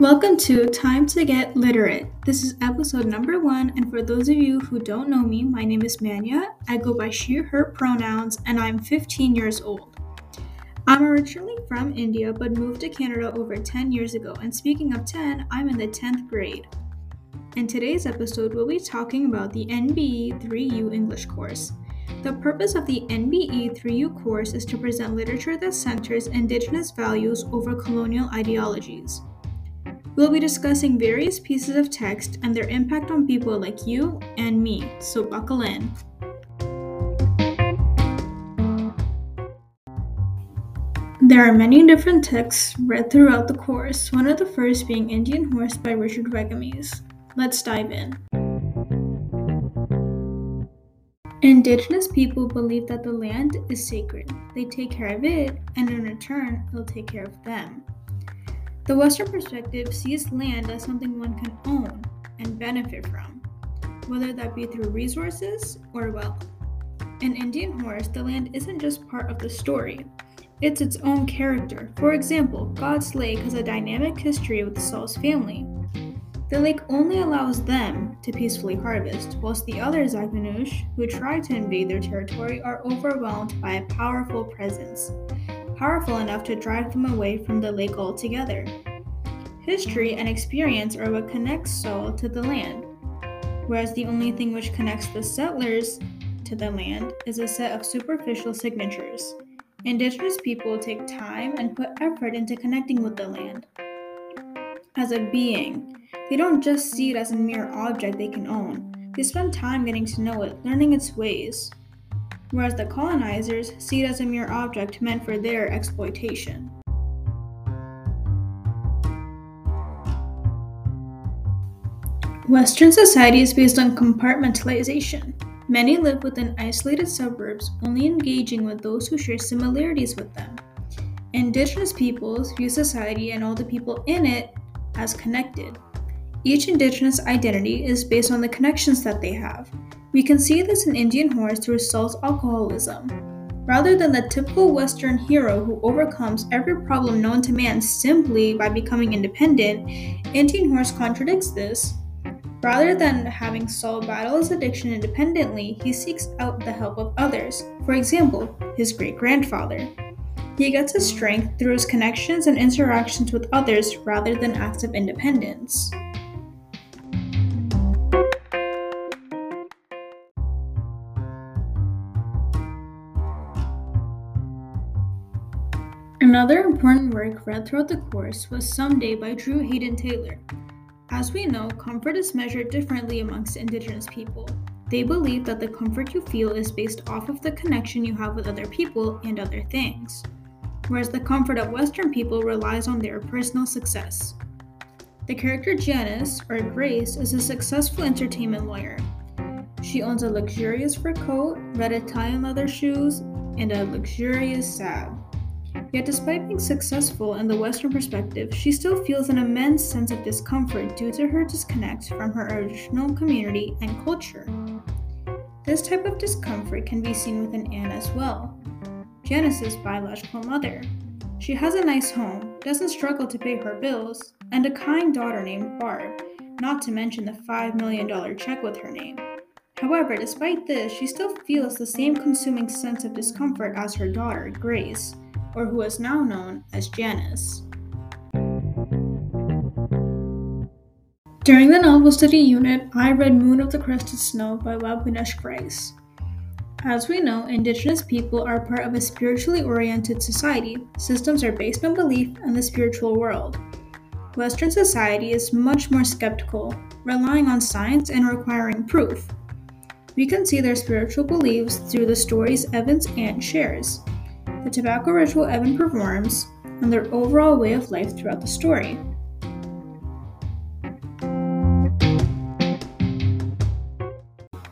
Welcome to Time to Get Literate. This is episode number one, and for those of you who don't know me, my name is Manya. I go by she, her pronouns, and I'm 15 years old. I'm originally from India but moved to Canada over 10 years ago, and speaking of 10, I'm in the 10th grade. In today's episode, we'll be talking about the NBE 3U English course. The purpose of the NBE 3U course is to present literature that centers Indigenous values over colonial ideologies. We'll be discussing various pieces of text and their impact on people like you and me, so buckle in. There are many different texts read throughout the course, one of the first being Indian Horse by Richard Wagamese. Let's dive in. Indigenous people believe that the land is sacred. They take care of it, and in return, it'll take care of them. The Western perspective sees land as something one can own and benefit from, whether that be through resources or wealth. In Indian Horse, the land isn't just part of the story, it's its own character. For example, God's Lake has a dynamic history with the Saul's family. The lake only allows them to peacefully harvest, whilst the other zhaunagush, who try to invade their territory, are overwhelmed by a powerful presence powerful enough to drive them away from the lake altogether. History and experience are what connects Saul to the land, whereas the only thing which connects the settlers to the land is a set of superficial signatures. Indigenous people take time and put effort into connecting with the land. As a being, they don't just see it as a mere object they can own, they spend time getting to know it, learning its ways whereas the colonizers see it as a mere object meant for their exploitation. Western society is based on compartmentalization. Many live within isolated suburbs, only engaging with those who share similarities with them. Indigenous peoples view society and all the people in it as connected. Each indigenous identity is based on the connections that they have, we can see this in Indian Horse through Saul's alcoholism. Rather than the typical Western hero who overcomes every problem known to man simply by becoming independent, Indian Horse contradicts this. Rather than having Saul battle his addiction independently, he seeks out the help of others, for example, his great grandfather. He gets his strength through his connections and interactions with others rather than acts of independence. Another important work read throughout the course was Someday by Drew Hayden Taylor. As we know, comfort is measured differently amongst Indigenous people. They believe that the comfort you feel is based off of the connection you have with other people and other things, whereas the comfort of Western people relies on their personal success. The character Janice, or Grace, is a successful entertainment lawyer. She owns a luxurious fur coat, red Italian leather shoes, and a luxurious sab. Yet, despite being successful in the Western perspective, she still feels an immense sense of discomfort due to her disconnect from her original community and culture. This type of discomfort can be seen within Anne as well, Janice's biological mother. She has a nice home, doesn't struggle to pay her bills, and a kind daughter named Barb, not to mention the $5 million check with her name. However, despite this, she still feels the same consuming sense of discomfort as her daughter, Grace, or who is now known as Janice. During the novel study unit, I read Moon of the Crusted Snow by Waubgeshig Rice. As we know, Indigenous people are part of a spiritually oriented society. Systems are based on belief in the spiritual world. Western society is much more skeptical, relying on science and requiring proof. We can see their spiritual beliefs through the stories Evan's aunt shares the tobacco ritual Evan performs, and their overall way of life throughout the story.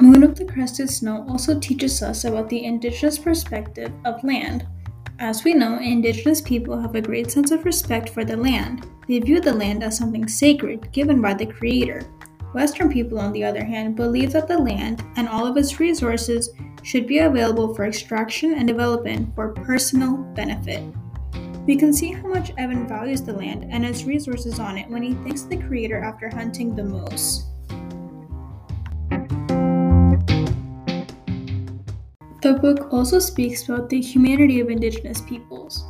Moon of the Crusted Snow also teaches us about the indigenous perspective of land. As we know, indigenous people have a great sense of respect for the land. They view the land as something sacred given by the Creator. Western people, on the other hand, believe that the land and all of its resources should be available for extraction and development for personal benefit. We can see how much Evan values the land and its resources on it when he thanks the Creator after hunting the moose. The book also speaks about the humanity of Indigenous peoples.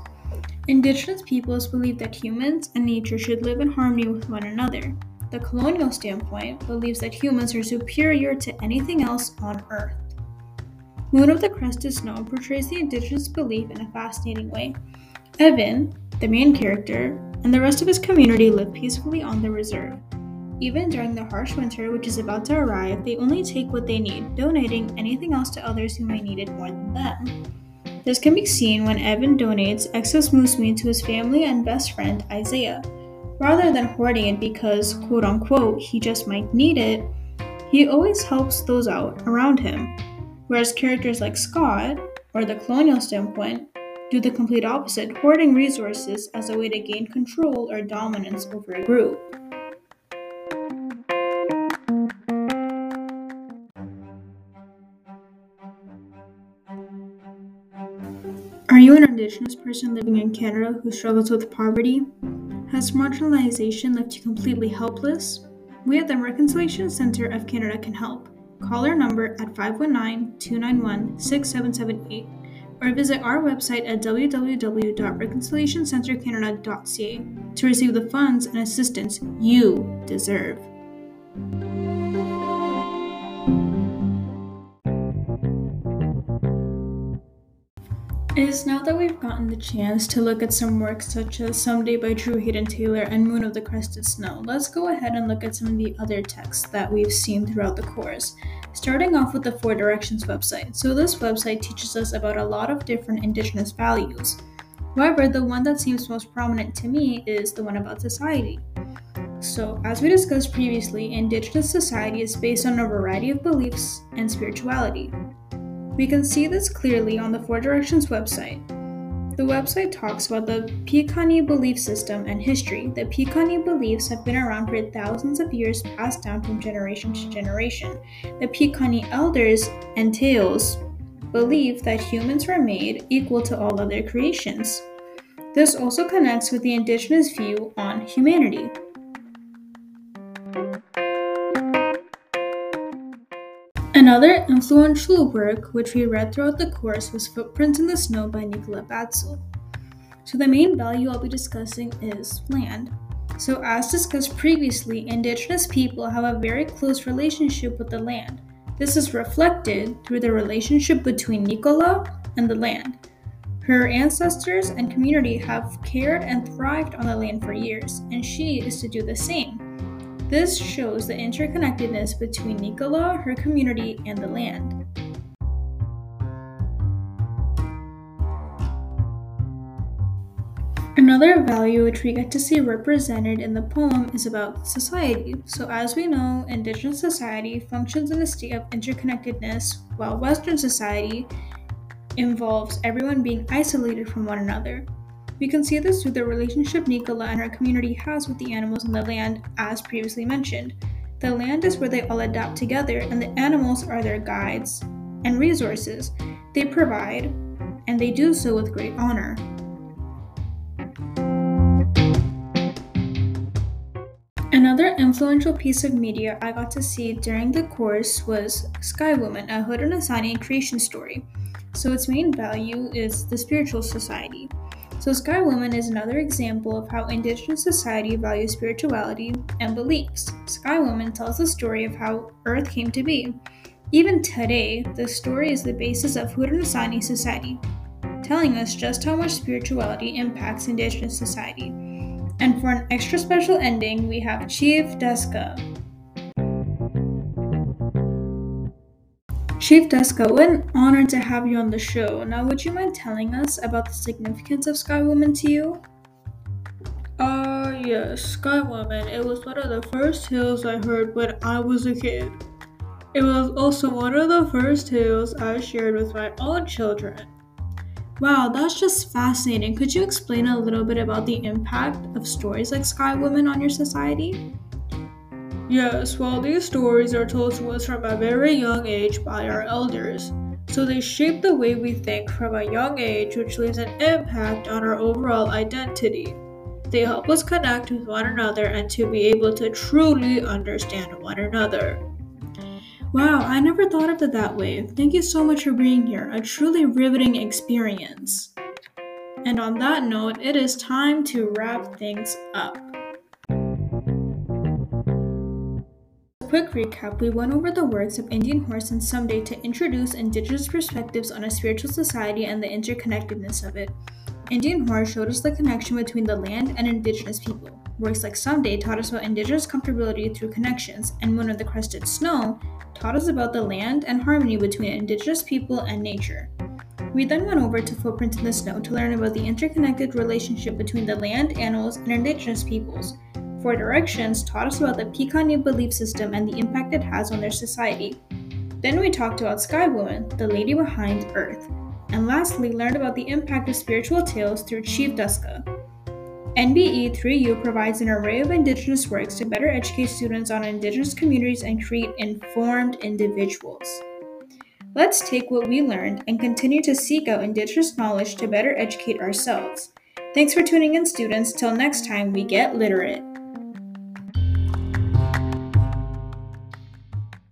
Indigenous peoples believe that humans and nature should live in harmony with one another. The colonial standpoint believes that humans are superior to anything else on Earth. Moon of the Crusted Snow portrays the indigenous belief in a fascinating way. Evan, the main character, and the rest of his community live peacefully on the reserve. Even during the harsh winter which is about to arrive, they only take what they need, donating anything else to others who may need it more than them. This can be seen when Evan donates excess moose meat to his family and best friend Isaiah. Rather than hoarding it because, quote unquote, he just might need it, he always helps those out around him, whereas characters like Scott, or the colonial standpoint, do the complete opposite, hoarding resources as a way to gain control or dominance over a group. Are you an Indigenous person living in Canada who struggles with poverty? Has marginalization left you completely helpless? We at the Reconciliation Centre of Canada can help. Call our number at 519 291 6778 or visit our website at www.reconciliationcentercanada.ca to receive the funds and assistance you deserve. Is now that we've gotten the chance to look at some works such as Someday by Drew Hayden Taylor and Moon of the Crusted Snow, let's go ahead and look at some of the other texts that we've seen throughout the course. Starting off with the Four Directions website. So, this website teaches us about a lot of different Indigenous values. However, the one that seems most prominent to me is the one about society. So, as we discussed previously, Indigenous society is based on a variety of beliefs and spirituality. We can see this clearly on the Four Directions website. The website talks about the Piikani belief system and history. The Piikani beliefs have been around for thousands of years, passed down from generation to generation. The Piikani elders and tales believe that humans were made equal to all other creations. This also connects with the indigenous view on humanity. Another influential work which we read throughout the course was Footprints in the Snow by Nicola Badsell. So, the main value I'll be discussing is land. So, as discussed previously, Indigenous people have a very close relationship with the land. This is reflected through the relationship between Nicola and the land. Her ancestors and community have cared and thrived on the land for years, and she is to do the same. This shows the interconnectedness between Nicola, her community, and the land. Another value which we get to see represented in the poem is about society. So, as we know, Indigenous society functions in a state of interconnectedness, while Western society involves everyone being isolated from one another. We can see this through the relationship Nicola and her community has with the animals in the land, as previously mentioned. The land is where they all adapt together, and the animals are their guides and resources. They provide, and they do so with great honor. Another influential piece of media I got to see during the course was Sky Woman, a Haudenosaunee creation story. So, its main value is the spiritual society. So, Sky Woman is another example of how Indigenous society values spirituality and beliefs. Sky Woman tells the story of how Earth came to be. Even today, the story is the basis of Haudenosaunee society, telling us just how much spirituality impacts Indigenous society. And for an extra special ending, we have Chief Deska, Chief Deska, what an honor to have you on the show. Now, would you mind telling us about the significance of Sky Woman to you? Uh, yes, Sky Woman. It was one of the first tales I heard when I was a kid. It was also one of the first tales I shared with my own children. Wow, that's just fascinating. Could you explain a little bit about the impact of stories like Sky Woman on your society? Yes, well, these stories are told to us from a very young age by our elders. So they shape the way we think from a young age, which leaves an impact on our overall identity. They help us connect with one another and to be able to truly understand one another. Wow, I never thought of it that way. Thank you so much for being here. A truly riveting experience. And on that note, it is time to wrap things up. Quick recap, we went over the works of Indian Horse and Someday to introduce Indigenous perspectives on a spiritual society and the interconnectedness of it. Indian Horse showed us the connection between the land and Indigenous people. Works like Someday taught us about Indigenous comfortability through connections, and Moon of the Crusted Snow taught us about the land and harmony between Indigenous people and nature. We then went over to Footprints in the Snow to learn about the interconnected relationship between the land, animals, and Indigenous peoples Four Directions taught us about the Piikani belief system and the impact it has on their society. Then we talked about Sky Woman, the lady behind Earth. And lastly, learned about the impact of spiritual tales through Chief Duska. NBE 3U provides an array of Indigenous works to better educate students on Indigenous communities and create informed individuals. Let's take what we learned and continue to seek out Indigenous knowledge to better educate ourselves. Thanks for tuning in, students. Till next time, we get literate.